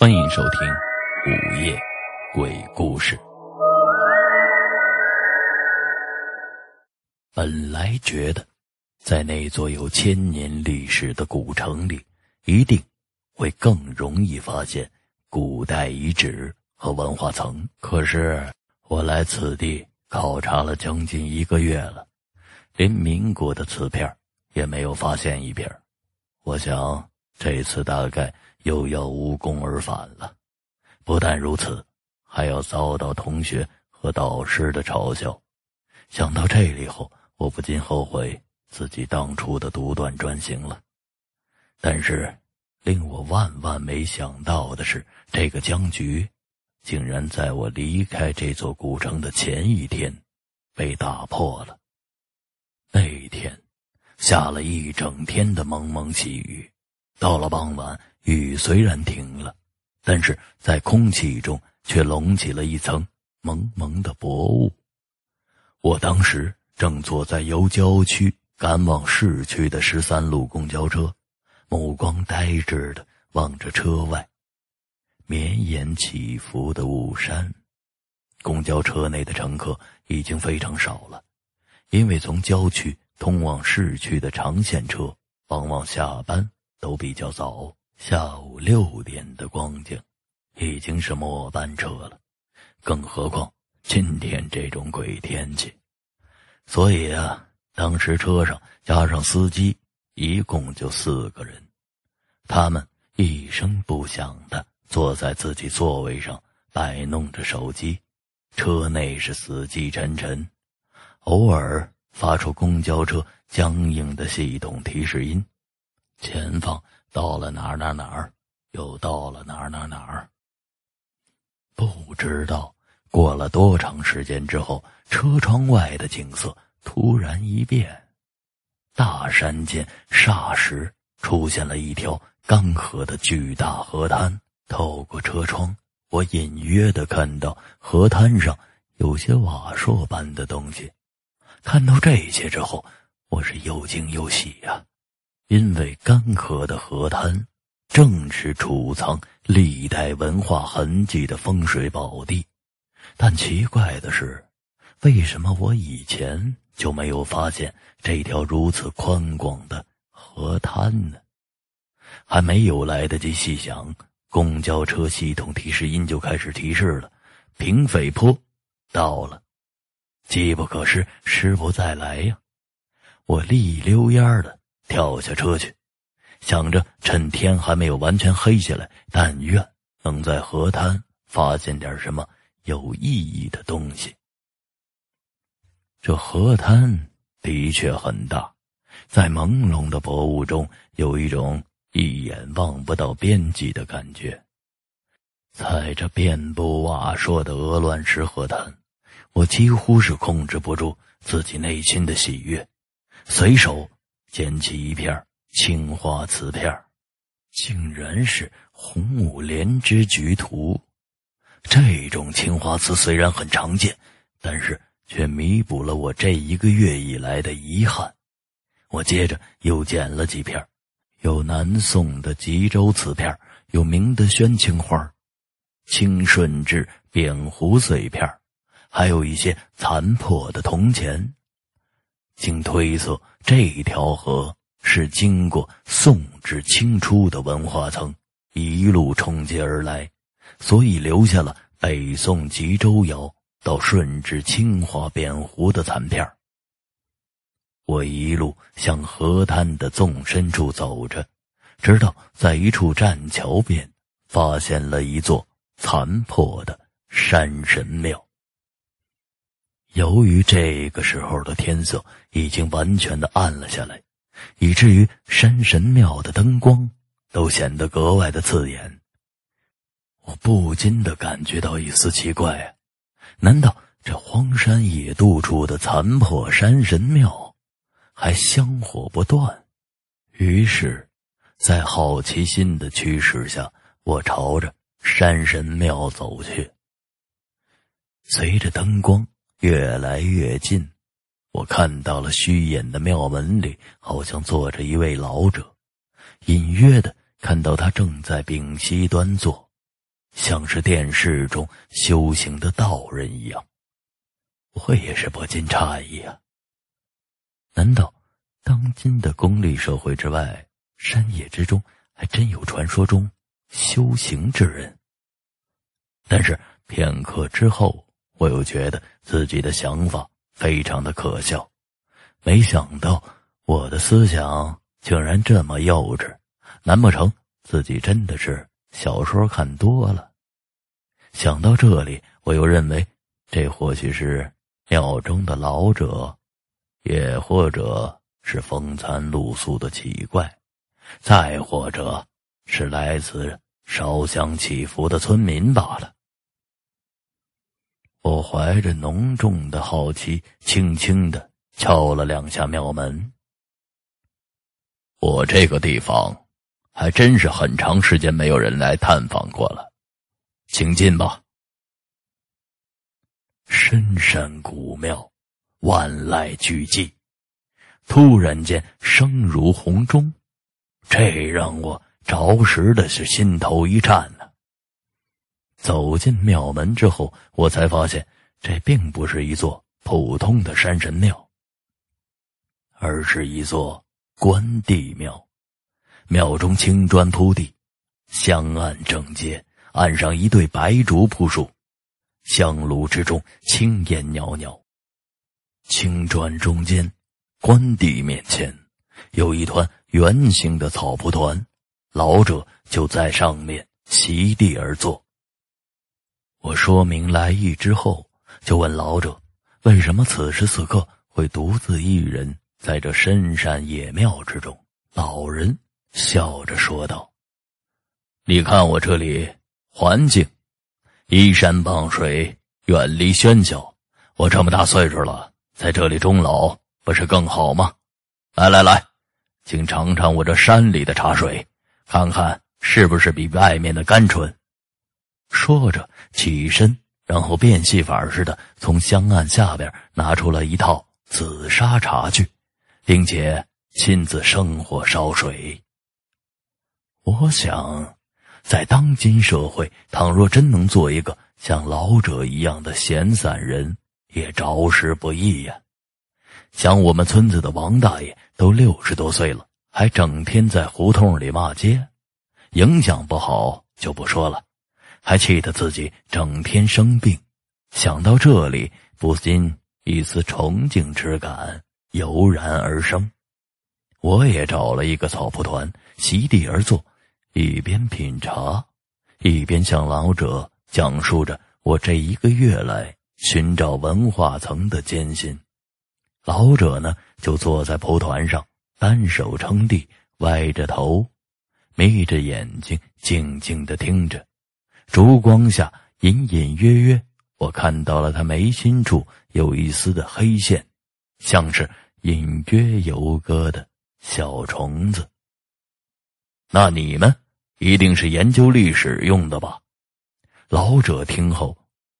欢迎收听《午夜鬼故事》。本来觉得，在那座有千年历史的古城里，一定会更容易发现古代遗址和文化层。可是，我来此地考察了将近一个月了，连民国的瓷片也没有发现一片。我想，这次大概……又要无功而返了，不但如此，还要遭到同学和导师的嘲笑。想到这里后，我不禁后悔自己当初的独断专行了。但是，令我万万没想到的是，这个僵局竟然在我离开这座古城的前一天被打破了。那一天，下了一整天的蒙蒙细雨，到了傍晚。雨虽然停了，但是在空气中却隆起了一层蒙蒙的薄雾。我当时正坐在由郊区赶往市区的十三路公交车，目光呆滞的望着车外绵延起伏的雾山。公交车内的乘客已经非常少了，因为从郊区通往市区的长线车往往下班都比较早。下午六点的光景，已经是末班车了，更何况今天这种鬼天气。所以啊，当时车上加上司机，一共就四个人。他们一声不响的坐在自己座位上，摆弄着手机。车内是死气沉沉，偶尔发出公交车僵硬的系统提示音。前方。到了哪儿哪儿哪儿，又到了哪儿哪儿哪儿。不知道过了多长时间之后，车窗外的景色突然一变，大山间霎时出现了一条干涸的巨大河滩。透过车窗，我隐约的看到河滩上有些瓦砾般的东西。看到这些之后，我是又惊又喜呀。因为干涸的河滩，正是储藏历代文化痕迹的风水宝地。但奇怪的是，为什么我以前就没有发现这条如此宽广的河滩呢？还没有来得及细想，公交车系统提示音就开始提示了：“平匪坡到了。”机不可失，失不再来呀！我立溜烟的。跳下车去，想着趁天还没有完全黑下来，但愿能在河滩发现点什么有意义的东西。这河滩的确很大，在朦胧的薄雾中，有一种一眼望不到边际的感觉。踩着遍布瓦砾的鹅卵石河滩，我几乎是控制不住自己内心的喜悦，随手。捡起一片青花瓷片竟然是红五莲之菊图。这种青花瓷虽然很常见，但是却弥补了我这一个月以来的遗憾。我接着又捡了几片，有南宋的吉州瓷片，有明的宣青花、清顺治扁壶碎片，还有一些残破的铜钱。经推测，这条河是经过宋至清初的文化层一路冲击而来，所以留下了北宋吉州窑到顺治清华扁壶的残片。我一路向河滩的纵深处走着，直到在一处栈桥边，发现了一座残破的山神庙。由于这个时候的天色已经完全的暗了下来，以至于山神庙的灯光都显得格外的刺眼。我不禁的感觉到一丝奇怪啊！难道这荒山野渡处的残破山神庙还香火不断？于是，在好奇心的驱使下，我朝着山神庙走去。随着灯光。越来越近，我看到了虚掩的庙门里，好像坐着一位老者，隐约的看到他正在屏息端坐，像是电视中修行的道人一样，我也是不禁诧异啊。难道当今的功利社会之外，山野之中还真有传说中修行之人？但是片刻之后，我又觉得自己的想法非常的可笑。没想到我的思想竟然这么幼稚，难不成自己真的是小说看多了？想到这里，我又认为这或许是庙中的老者，也或者是风餐露宿的奇怪，再或者是来自烧香祈福的村民罢了。我怀着浓重的好奇，轻轻的敲了两下庙门。我这个地方还真是很长时间没有人来探访过了。请进吧。深山古庙，万籁俱寂，突然间声如洪钟，这让我着实的是心头一颤。走进庙门之后，我才发现这并不是一座普通的山神庙，而是一座关帝庙。庙中青砖铺地，香案整洁。岸上一对白竹铺树，香炉之中青烟袅袅。青砖中间，关帝面前有一团圆形的草蒲团，老者就在上面席地而坐。我说明来意之后，就问老者：“为什么此时此刻会独自一人在这深山野庙之中？”老人笑着说道：“你看我这里。”环境，依山傍水，远离喧嚣。我这么大岁数了，在这里终老不是更好吗？来来来，请尝尝我这山里的茶水，看看是不是比外面的甘醇。说着起身，然后变戏法似的从香案下边拿出了一套紫砂茶具，并且亲自生火烧水。我想。在当今社会，倘若真能做一个像老者一样的闲散人，也着实不易呀。像我们村子的王大爷都六十多岁了，还整天在胡同里骂街，影响不好就不说了，还气得自己整天生病。想到这里，不禁一丝崇敬之感油然而生。我也找了一个草铺团，席地而坐。一边品茶，一边向老者讲述着我这一个月来寻找文化层的艰辛。老者呢，就坐在蒲团上，单手撑地，歪着头，眯着眼睛，静静的听着。烛光下，隐隐约约，我看到了他眉心处有一丝的黑线，像是隐约游歌的小虫子。那你们一定是研究历史用的吧？老者听后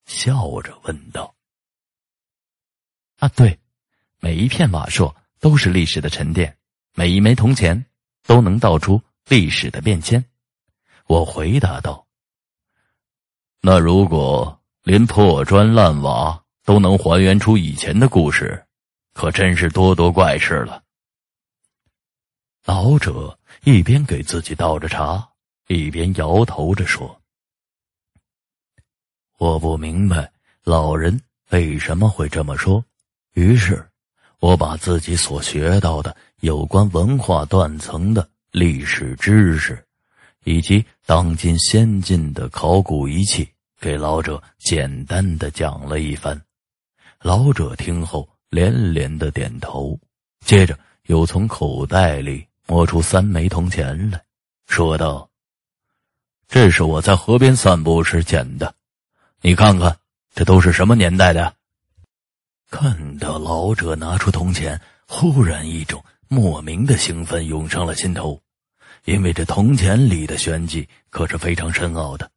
笑着问道：“啊，对，每一片瓦砾都是历史的沉淀，每一枚铜钱都能道出历史的变迁。”我回答道：“那如果连破砖烂瓦都能还原出以前的故事，可真是多多怪事了。”老者。一边给自己倒着茶，一边摇头着说：“我不明白老人为什么会这么说。”于是，我把自己所学到的有关文化断层的历史知识，以及当今先进的考古仪器，给老者简单的讲了一番。老者听后连连的点头，接着又从口袋里。摸出三枚铜钱来，说道：“这是我在河边散步时捡的，你看看，这都是什么年代的？”看到老者拿出铜钱，忽然一种莫名的兴奋涌上了心头，因为这铜钱里的玄机可是非常深奥的。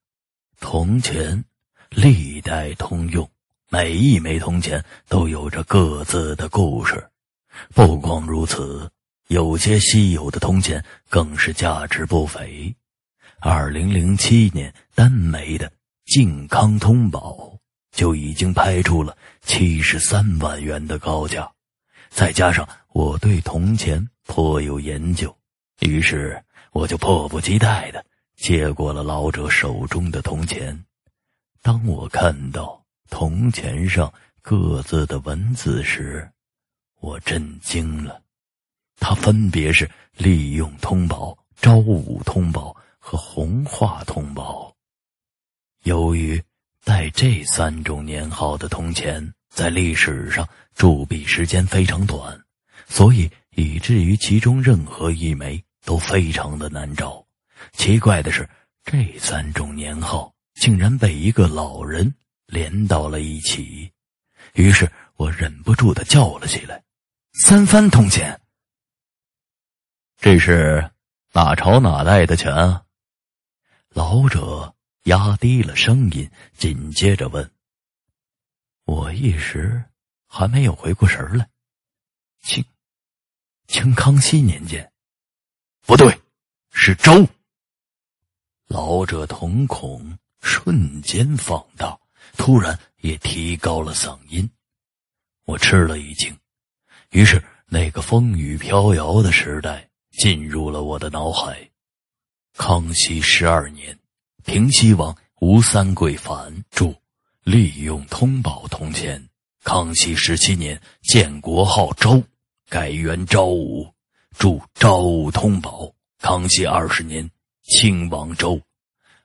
铜钱历代通用，每一枚铜钱都有着各自的故事。不光如此。有些稀有的铜钱更是价值不菲，二零零七年单枚的《靖康通宝》就已经拍出了七十三万元的高价，再加上我对铜钱颇有研究，于是我就迫不及待的接过了老者手中的铜钱。当我看到铜钱上各自的文字时，我震惊了。它分别是利用通宝、昭武通宝。和红化通宝，由于带这三种年号的铜钱在历史上铸币时间非常短，所以以至于其中任何一枚都非常的难找。奇怪的是，这三种年号竟然被一个老人连到了一起，于是我忍不住的叫了起来：“三番铜钱！这是哪朝哪代的钱啊？”老者压低了声音，紧接着问：“我一时还没有回过神来。清，清康熙年间，不对，是周。”老者瞳孔瞬间放大，突然也提高了嗓音。我吃了一惊，于是那个风雨飘摇的时代进入了我的脑海。康熙十二年，平西王吴三桂反铸，利用通宝铜钱。康熙十七年，建国号周，改元昭武，铸昭通宝。康熙二十年，清王周，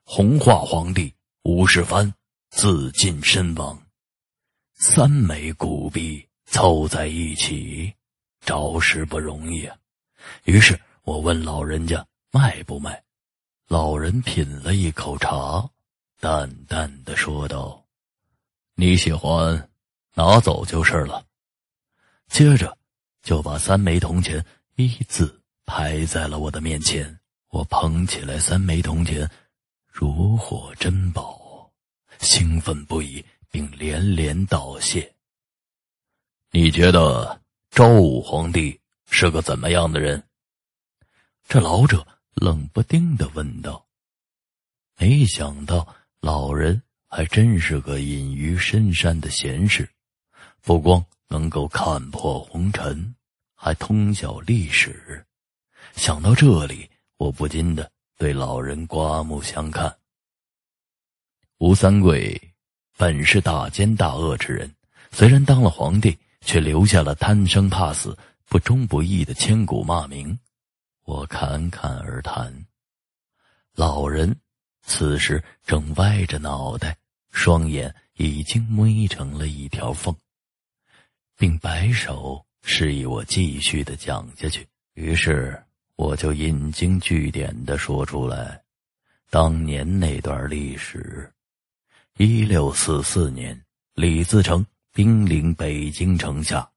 弘化皇帝吴世蕃自尽身亡。三枚古币凑在一起，着实不容易啊。于是我问老人家卖不卖。老人品了一口茶，淡淡的说道：“你喜欢，拿走就是了。”接着，就把三枚铜钱依次排在了我的面前。我捧起来三枚铜钱，如获珍宝，兴奋不已，并连连道谢。你觉得昭武皇帝是个怎么样的人？这老者。冷不丁的问道：“没想到老人还真是个隐于深山的贤士，不光能够看破红尘，还通晓历史。想到这里，我不禁的对老人刮目相看。吴三桂本是大奸大恶之人，虽然当了皇帝，却留下了贪生怕死、不忠不义的千古骂名。”我侃侃而谈，老人此时正歪着脑袋，双眼已经眯成了一条缝，并摆手示意我继续的讲下去。于是我就引经据典的说出来，当年那段历史：一六四四年，李自成兵临北京城下。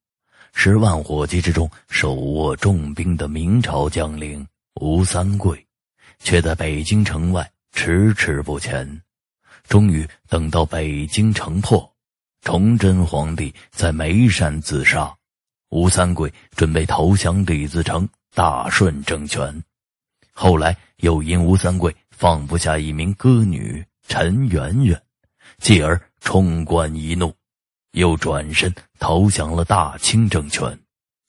十万火急之中，手握重兵的明朝将领吴三桂，却在北京城外迟迟不前。终于等到北京城破，崇祯皇帝在眉山自杀，吴三桂准备投降李自成，大顺政权。后来又因吴三桂放不下一名歌女陈圆圆，继而冲冠一怒。又转身投降了大清政权，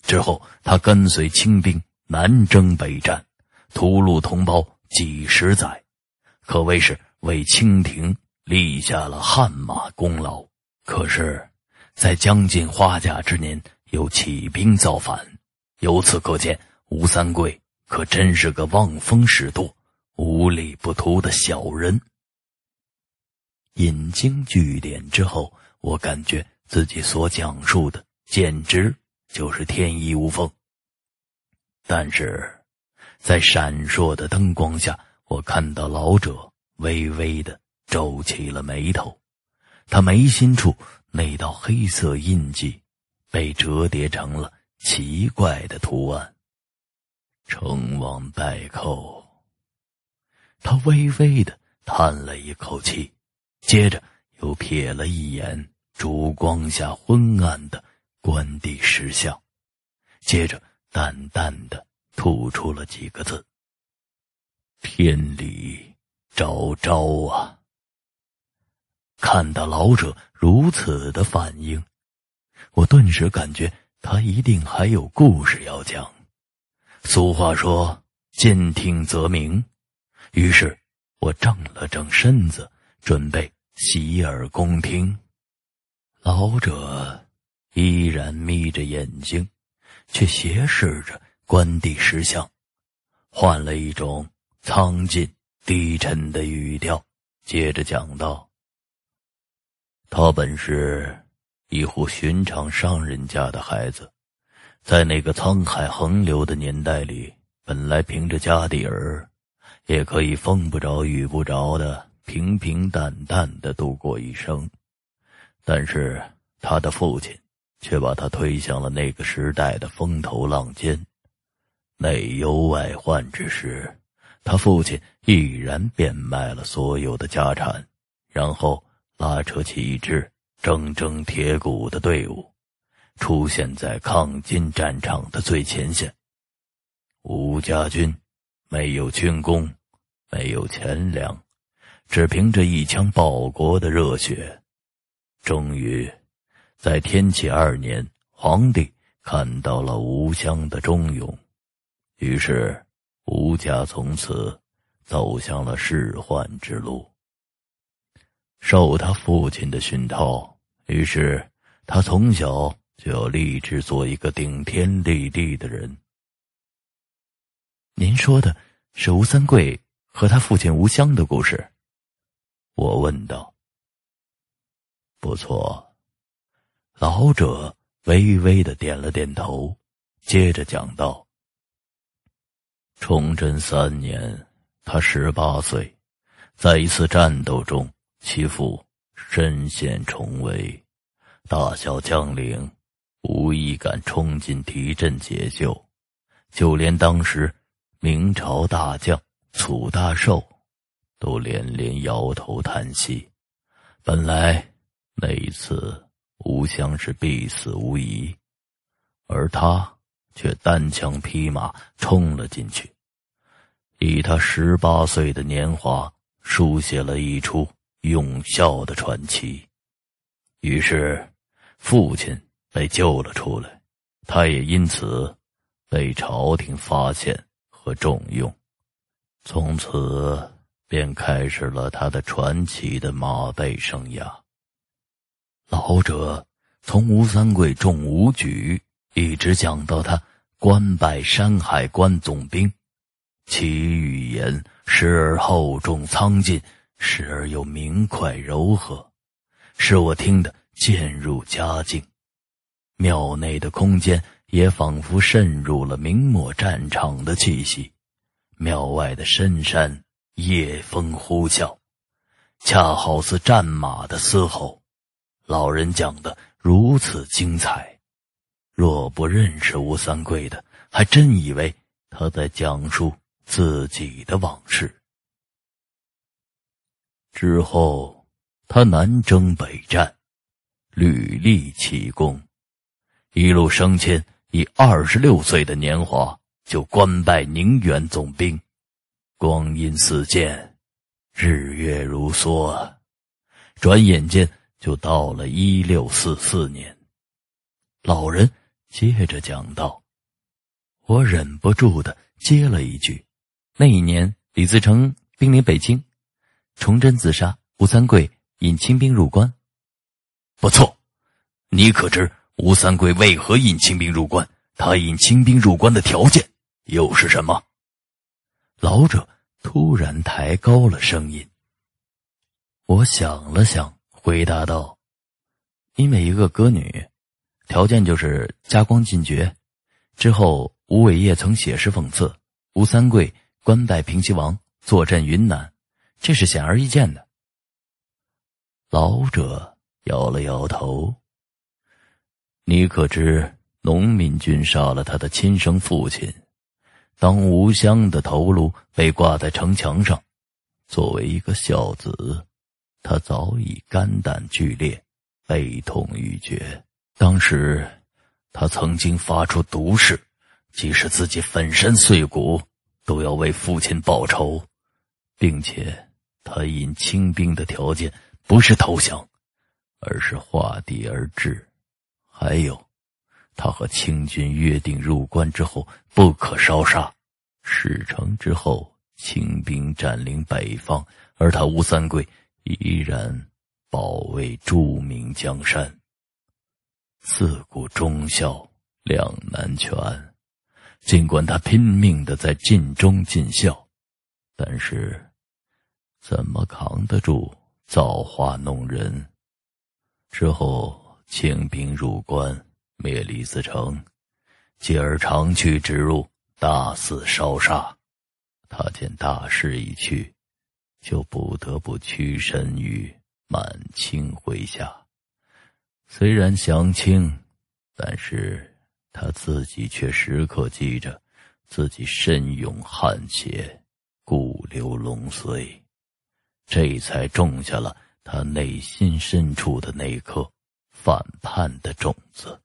之后他跟随清兵南征北战，屠戮同胞几十载，可谓是为清廷立下了汗马功劳。可是，在将近花甲之年，又起兵造反，由此可见，吴三桂可真是个望风使舵、无利不图的小人。引经据典之后，我感觉。自己所讲述的简直就是天衣无缝，但是，在闪烁的灯光下，我看到老者微微的皱起了眉头，他眉心处那道黑色印记被折叠成了奇怪的图案。成王败寇。他微微的叹了一口气，接着又瞥了一眼。烛光下昏暗的关帝石像，接着淡淡的吐出了几个字：“天理昭昭啊！看到老者如此的反应，我顿时感觉他一定还有故事要讲。俗话说“兼听则明”，于是我正了正身子，准备洗耳恭听。老者依然眯着眼睛，却斜视着关帝石像，换了一种苍劲低沉的语调，接着讲道。他本是一户寻常商人家的孩子，在那个沧海横流的年代里，本来凭着家底儿，也可以风不着雨不着的平平淡淡的度过一生。但是他的父亲却把他推向了那个时代的风头浪尖。内忧外患之时，他父亲毅然变卖了所有的家产，然后。拉扯起一支铮铮铁骨的队伍，出现在抗金战场的最前线。吴家军没有军功，没有钱粮，只凭着一腔报国的热血，终于在天启二年，皇帝看到了吴襄的忠勇，于是吴家从此走向了仕宦之路。受他父亲的熏陶，于是他从小就要立志做一个顶天立地的人。您说的是吴三桂和他父亲吴襄的故事？我问道。不错，老者微微的点了点头，接着讲道：崇祯三年，他十八岁，在一次战斗中。其父身陷重围，大小将领无一敢冲进敌阵解救，就连当时明朝大将楚大寿都连连摇头叹息。本来那一次吴襄是必死无疑，而他却单枪匹马冲了进去，以他十八岁的年华书写了一出。永孝的传奇，于是父亲被救了出来，他也因此被朝廷发现和重用，从此便开始了他的传奇的马背生涯。老者从吴三桂中武举，一直讲到他官拜山海关总兵，其语言时而厚重苍劲。时而又明快柔和，使我听的渐入佳境。庙内的空间也仿佛渗入了明末战场的气息。庙外的深山夜风呼啸，恰好似战马的嘶吼。老人讲的如此精彩，若不认识吴三桂的，还真以为他在讲述自己的往事。之后，他南征北战，屡立奇功，一路升迁，以二十六岁的年华就官拜宁远总兵。光阴似箭，日月如梭，转眼间就到了一六四四年。老人接着讲道：“我忍不住的接了一句，那一年李自成兵临北京。”崇祯自杀，吴三桂引清兵入关。不错，你可知吴三桂为何引清兵入关？他引清兵入关的条件又是什么？老者突然抬高了声音。我想了想，回答道：“因为一个歌女，条件就是加光进爵。之后，吴伟业曾写诗讽刺吴三桂官拜平西王，坐镇云南。”这是显而易见的。老者摇了摇头。你可知农民军杀了他的亲生父亲？当吴襄的头颅被挂在城墙上，作为一个孝子，他早已肝胆俱裂，悲痛欲绝。当时，他曾经发出毒誓，即使自己粉身碎骨，都要为父亲报仇，并且。他引清兵的条件不是投降，而是画地而治。还有，他和清军约定入关之后不可烧杀。事成之后，清兵占领北方，而他吴三桂依然保卫著名江山。自古忠孝两难全，尽管他拼命的在尽忠尽孝，但是怎么扛得住造化弄人？之后清兵入关，灭李自成，继而长驱直入。大肆烧杀，他见大势已去，就不得不屈身于满清麾下。虽然降清，但是他自己却时刻记着自己身勇汉血，故留龙髓，这才种下了他内心深处的那颗反叛的种子。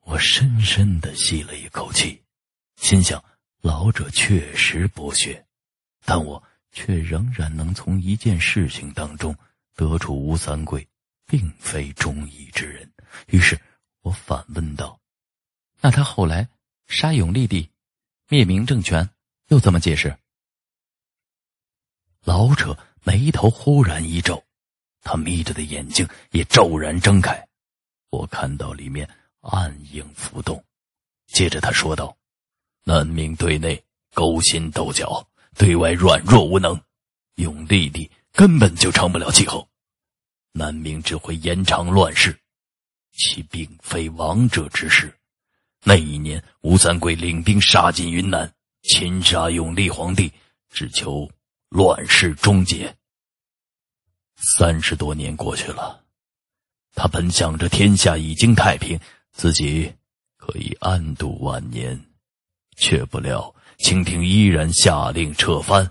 我深深的吸了一口气，心想：老者确实博学，但我却仍然能从一件事情当中得出吴三桂并非忠义之人。于是我反问道：“那他后来杀永历帝，灭明政权，又怎么解释？”老者眉头忽然一皱，他眯着的眼睛也骤然睁开，我看到里面。暗影浮动，接着他说道：“南明对内勾心斗角，对外软弱无能，永历帝根本就成不了气候。南明只会延长乱世，其并非王者之事。那一年，吴三桂领兵杀进云南，擒杀永历皇帝，只求乱世终结。三十多年过去了，他本想着天下已经太平。”自己可以安度晚年，却不料清廷依然下令撤藩。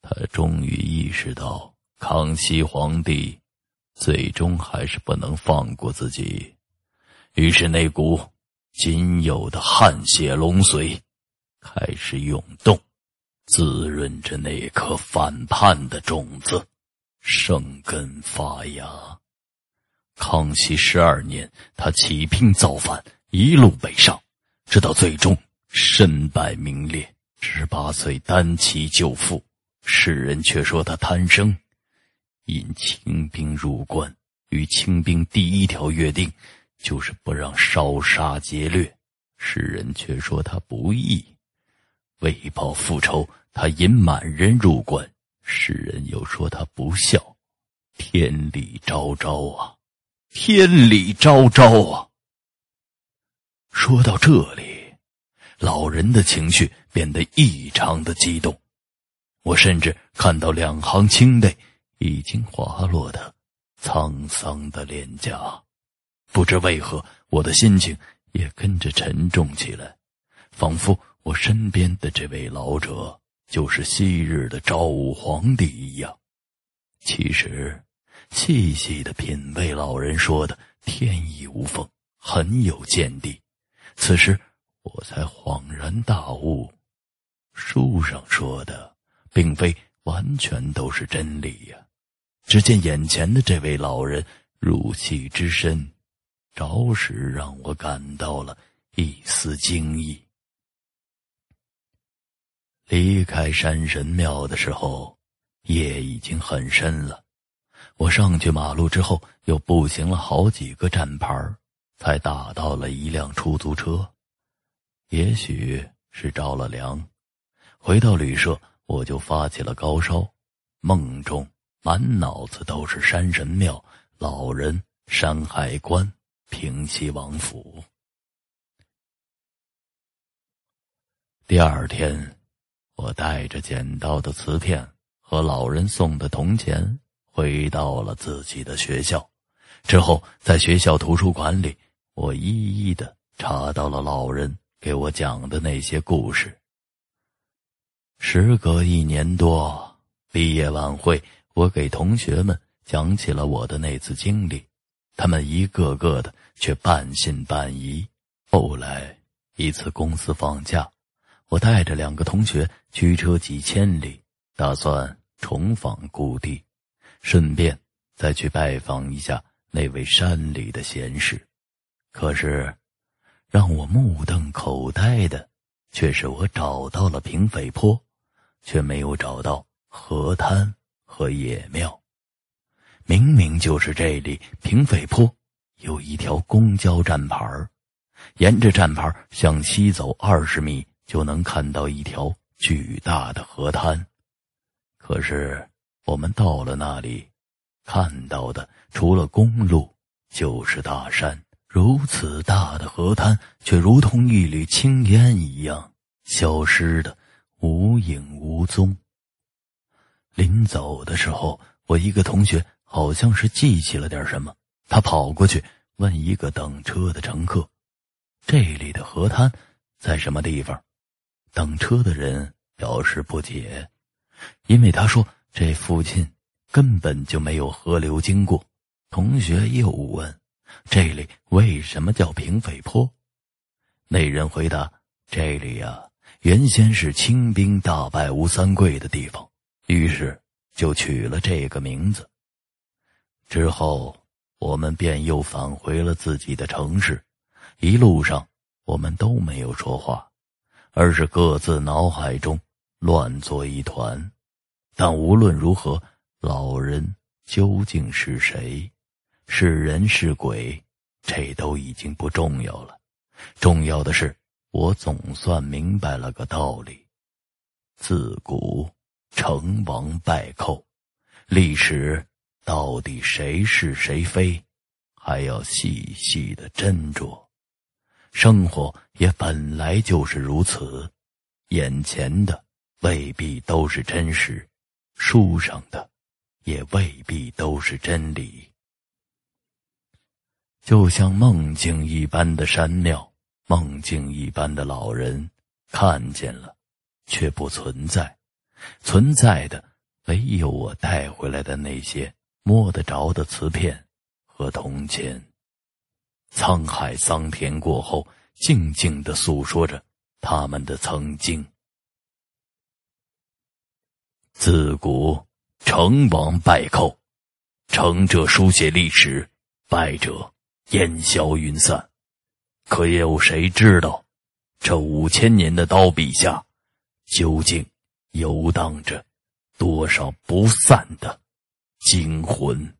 他终于意识到，康熙皇帝最终还是不能放过自己，于是那股仅有的汗血龙髓开始涌动，滋润着那颗反叛的种子，生根发芽。康熙十二年，他起兵造反，一路北上，直到最终身败名裂。十八岁单骑救父，世人却说他贪生。引清兵入关，与清兵第一条约定就是不让烧杀劫掠，世人却说他不义。为报复仇，他引满人入关，世人又说他不孝。天理昭昭啊！天理昭昭啊！说到这里，老人的情绪变得异常的激动。我甚至看到两行清泪已经滑落的沧桑的脸颊。不知为何，我的心情也跟着沉重起来，仿佛我身边的这位老者就是昔日的昭武皇帝一样。其实。细细的品味老人说的“天衣无缝”，很有见地。此时我才恍然大悟，书上说的并非完全都是真理呀。只见眼前的这位老人入戏之深，着实让我感到了一丝惊异。离开山神庙的时候，夜已经很深了。我上去马路之后，又步行了好几个站牌才打到了一辆出租车。也许是着了凉，回到旅社，我就发起了高烧。梦中满脑子都是山神庙、老人、山海关、平西王府。第二天，我带着捡到的瓷片和老人送的铜钱。回到了自己的学校，之后在学校图书馆里，我一一的查到了老人给我讲的那些故事。时隔一年多，毕业晚会，我给同学们讲起了我的那次经历，他们一个个的却半信半疑。后来一次公司放假，我带着两个同学驱车几千里，打算重访故地，顺便再去拜访一下那位山里的贤士。可是，让我目瞪口呆的，却是我找到了平匪坡，却没有找到河滩和野庙。明明就是这里平匪坡有一条公交站牌沿着站牌向西走二十米。就能看到一条巨大的河滩，可是我们到了那里，看到的除了公路就是大山。如此大的河滩，却如同一缕青烟一样，消失的无影无踪。临走的时候，我一个同学好像是记起了点什么，他跑过去问一个等车的乘客：“这里的河滩在什么地方？”等车的人表示不解，因为他说这附近根本就没有河流经过。同学又问：“这里为什么叫平匪坡？”那人回答：“这里呀，原先是清兵大败吴三桂的地方，于是就取了这个名字。”之后，我们便又返回了自己的城市，一路上我们都没有说话。而是各自脑海中乱作一团，但无论如何，老人究竟是谁，是人是鬼，这都已经不重要了。重要的是，我总算明白了个道理：自古成王败寇，历史到底谁是谁非，还要细细的斟酌。生活也本来就是如此，眼前的未必都是真实，书上的也未必都是真理。就像梦境一般的山庙，梦境一般的老人，看见了，却不存在，存在的唯有我带回来的那些摸得着的瓷片和铜钱。沧海桑田过后，静静的诉说着他们的曾经。自古成王败寇，成者书写历史，败者烟消云散。可也有谁知道，这五千年的刀笔下，究竟游荡着多少不散的精魂？